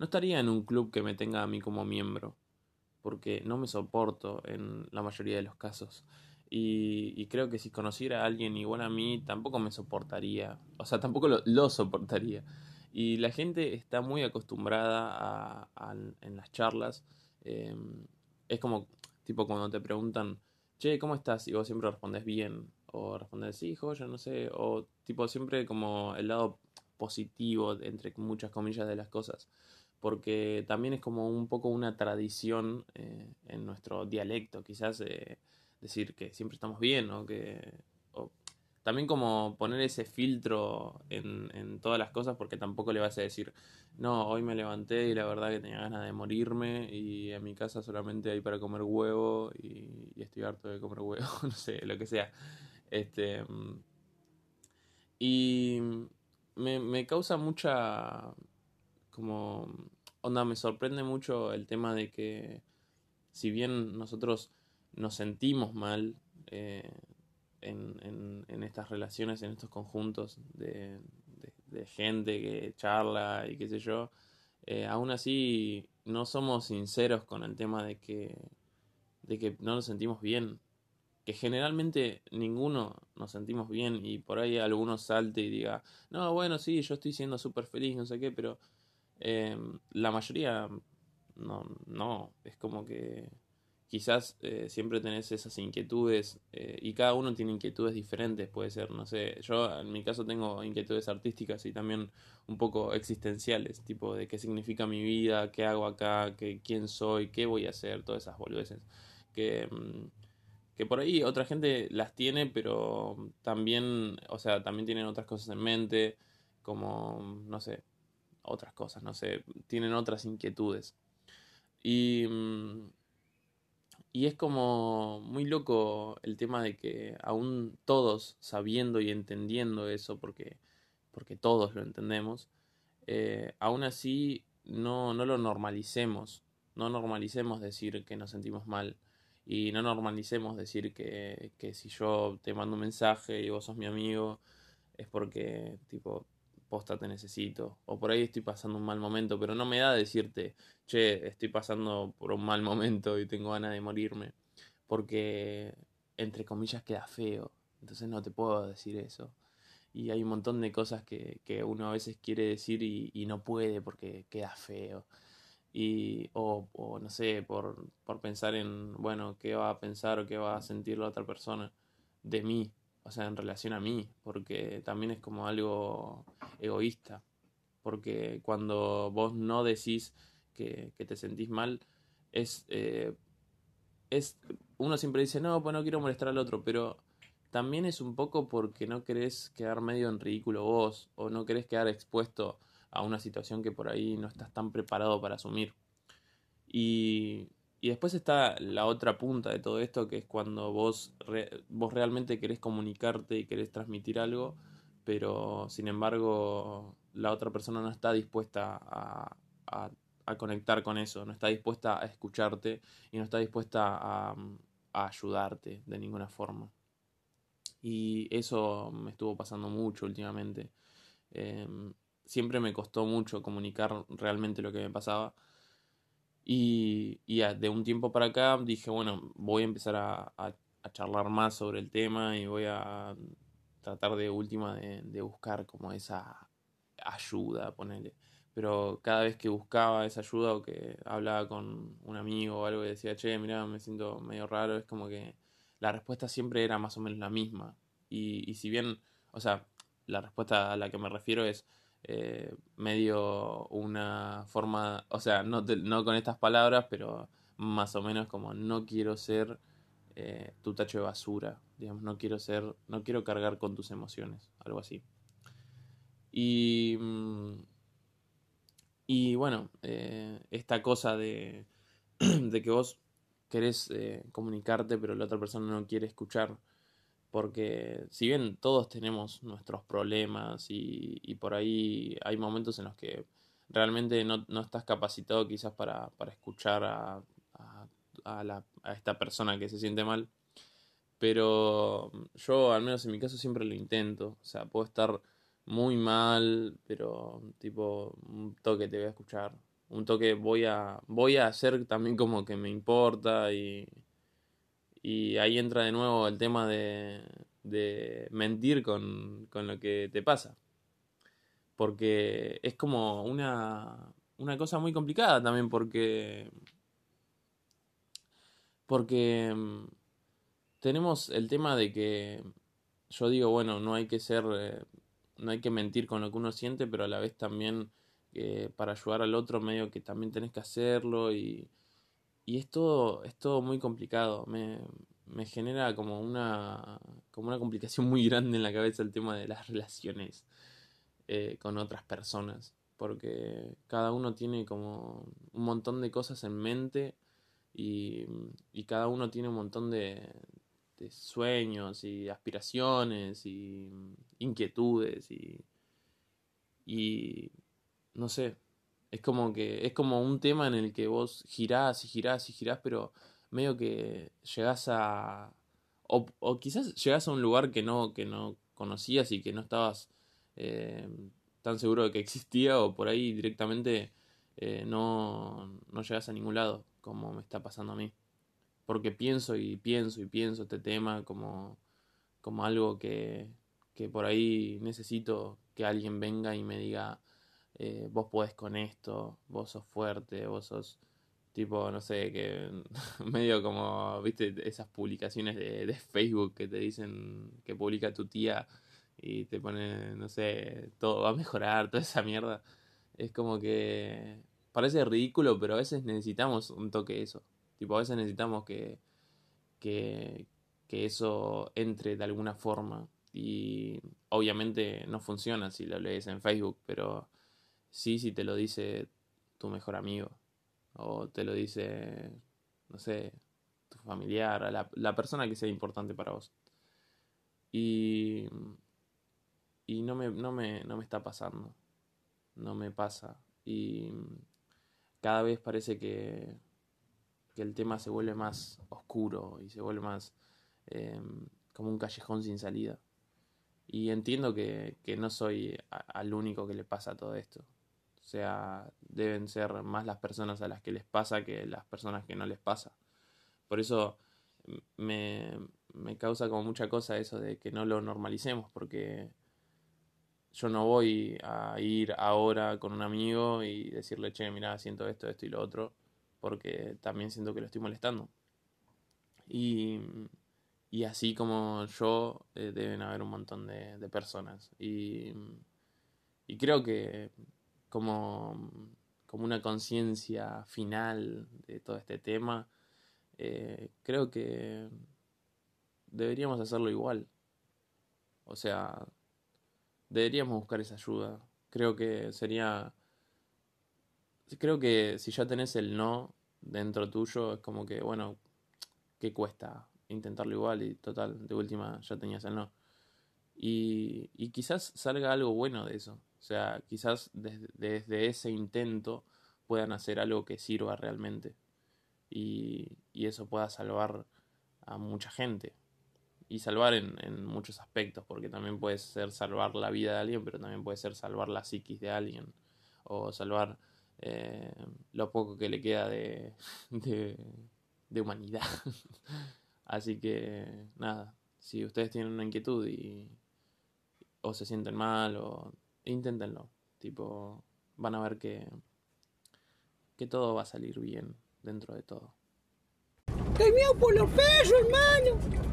no estaría en un club que me tenga a mí como miembro, porque no me soporto en la mayoría de los casos. Y, creo que si conociera a alguien igual a mí, tampoco me soportaría. O sea, tampoco lo, soportaría. Y la gente está muy acostumbrada a, en las charlas. Em, es como, tipo, cuando te preguntan, che, ¿cómo estás? Y vos siempre respondes bien. O respondes, sí, joya, no sé. O, tipo, siempre como el lado positivo, entre muchas comillas, de las cosas. Porque también es como un poco una tradición eh, en nuestro dialecto, quizás. Eh, decir que siempre estamos bien, o que también como poner ese filtro en, todas las cosas porque tampoco le vas a decir, no, hoy me levanté y la verdad que tenía ganas de morirme y en mi casa solamente hay para comer huevo y, estoy harto de comer huevo, no sé, lo que sea. Este, y me, me causa mucha, como, onda, me sorprende mucho el tema de que si bien nosotros nos sentimos mal eh, en, en, estas relaciones, en estos conjuntos de, de, gente que charla y qué sé yo, eh, aún así no somos sinceros con el tema de que, de que no nos sentimos bien. Que generalmente ninguno nos sentimos bien y por ahí alguno salte y diga, no, bueno, sí, yo estoy siendo súper feliz, no sé qué, pero eh, la mayoría no, no, es como que quizás eh, siempre tenés esas inquietudes eh, y cada uno tiene inquietudes diferentes, puede ser, no sé, yo en mi caso tengo inquietudes artísticas y también un poco existenciales, tipo de qué significa mi vida, qué hago acá, qué, quién soy, qué voy a hacer, todas esas boludeces. Que, mm, que por ahí otra gente las tiene, pero también, o sea, también tienen otras cosas en mente, como, no sé, otras cosas, no sé, tienen otras inquietudes. Y mm, y es como muy loco el tema de que aún todos sabiendo y entendiendo eso, porque, porque todos lo entendemos, eh, aún así no, no lo normalicemos. No normalicemos decir que nos sentimos mal. Y no normalicemos decir que, que si yo te mando un mensaje y vos sos mi amigo, es porque tipo posta te necesito, o por ahí estoy pasando un mal momento, pero no me da decirte, che, estoy pasando por un mal momento y tengo ganas de morirme, porque entre comillas queda feo, entonces no te puedo decir eso. Y hay un montón de cosas que, que uno a veces quiere decir y, no puede porque queda feo. Y, o, o no sé, por, por pensar en, bueno, qué va a pensar o qué va a sentir la otra persona de mí, o sea, en relación a mí, porque también es como algo egoísta, porque cuando vos no decís que, te sentís mal, es, eh, es, uno siempre dice, no, pues no quiero molestar al otro, pero también es un poco porque no querés quedar medio en ridículo vos, o no querés quedar expuesto a una situación que por ahí no estás tan preparado para asumir. Y y después está la otra punta de todo esto, que es cuando vos, vos realmente querés comunicarte y querés transmitir algo, pero sin embargo la otra persona no está dispuesta a, a, conectar con eso, no está dispuesta a escucharte y no está dispuesta a, a ayudarte de ninguna forma. Y eso me estuvo pasando mucho últimamente. Em, siempre me costó mucho comunicar realmente lo que me pasaba y, y de un tiempo para acá dije, bueno, voy a empezar a, a, charlar más sobre el tema y voy a tratar de última de, de buscar como esa ayuda, ponerle. Pero cada vez que buscaba esa ayuda o que hablaba con un amigo o algo y decía, che, mira, me siento medio raro, es como que la respuesta siempre era más o menos la misma. Y, y si bien, o sea, la respuesta a la que me refiero es, eh, medio una forma, o sea, no, con estas palabras, pero más o menos como no quiero ser eh, tu tacho de basura, digamos, no quiero ser, no quiero cargar con tus emociones, algo así. Y, mm, y bueno, eh, esta cosa de, de que vos querés comunicarte, pero la otra persona no quiere escuchar porque si bien todos tenemos nuestros problemas y, por ahí hay momentos en los que realmente no, estás capacitado quizás para, escuchar a, a, esta persona que se siente mal, pero yo al menos en mi caso siempre lo intento, o sea, puedo estar muy mal, pero tipo un toque te voy a escuchar, un toque voy a, voy a hacer también como que me importa y, y ahí entra de nuevo el tema de, de mentir con, con lo que te pasa. Porque es como una, una cosa muy complicada también porque... Porque mm, tenemos el tema de que yo digo, bueno, no hay que ser, eh, no hay que mentir con lo que uno siente, pero a la vez también eh, para ayudar al otro medio que también tenés que hacerlo y, y es todo, es todo muy complicado. Me, me genera como una, como una complicación muy grande en la cabeza el tema de las relaciones eh, con otras personas. Porque cada uno tiene como un montón de cosas en mente y, y cada uno tiene un montón de, de sueños y aspiraciones y inquietudes y, y no sé, es como que es como un tema en el que vos girás y girás y girás, pero medio que llegás a o, quizás llegás a un lugar que no que no conocías y que no estabas eh, tan seguro de que existía o por ahí directamente eh, no, no llegas a ningún lado, como me está pasando a mí. Porque pienso y pienso y pienso este tema como, como algo que, que por ahí necesito que alguien venga y me diga, eh, vos podés con esto, vos sos fuerte, vos sos tipo, no sé, que medio como, viste, esas publicaciones de, de Facebook que te dicen que publica tu tía y te pone, no sé, todo va a mejorar, toda esa mierda. Es como que parece ridículo, pero a veces necesitamos un toque de eso. Tipo, a veces necesitamos que, que, que eso entre de alguna forma. Y obviamente no funciona si lo lees en Facebook, pero sí si te lo dice tu mejor amigo. O te lo dice, no sé, tu familiar, la, la persona que sea importante para vos. Y y no me, no me, no me está pasando. No me pasa. Y cada vez parece que, que el tema se vuelve más oscuro y se vuelve más em, como un callejón sin salida. Y entiendo que, que no soy al único que le pasa todo esto. O sea, deben ser más las personas a las que les pasa que las personas que no les pasa. Por eso me, me causa como mucha cosa eso de que no lo normalicemos, porque yo no voy a ir ahora con un amigo y decirle, che, mira, siento esto, esto y lo otro, porque también siento que lo estoy molestando. Y, y así como yo, eh, deben haber un montón de, de personas. Y, y, creo que como, como una conciencia final de todo este tema, eh, creo que deberíamos hacerlo igual. O sea, deberíamos buscar esa ayuda. Creo que sería... Creo que si ya tenés el no dentro tuyo, es como que, bueno, ¿qué cuesta intentarlo igual? Y total, de última ya tenías el no. Y, y quizás salga algo bueno de eso. O sea, quizás desde, ese intento puedan hacer algo que sirva realmente. Y, y eso pueda salvar a mucha gente y salvar en, en, muchos aspectos, porque también puede ser salvar la vida de alguien, pero también puede ser salvar la psiquis de alguien, o salvar eh, lo poco que le queda de, de, de humanidad. Así que, nada, si ustedes tienen una inquietud y o se sienten mal, o inténtenlo, tipo, van a ver que, que todo va a salir bien dentro de todo. ¡Qué miedo por los perros, hermano!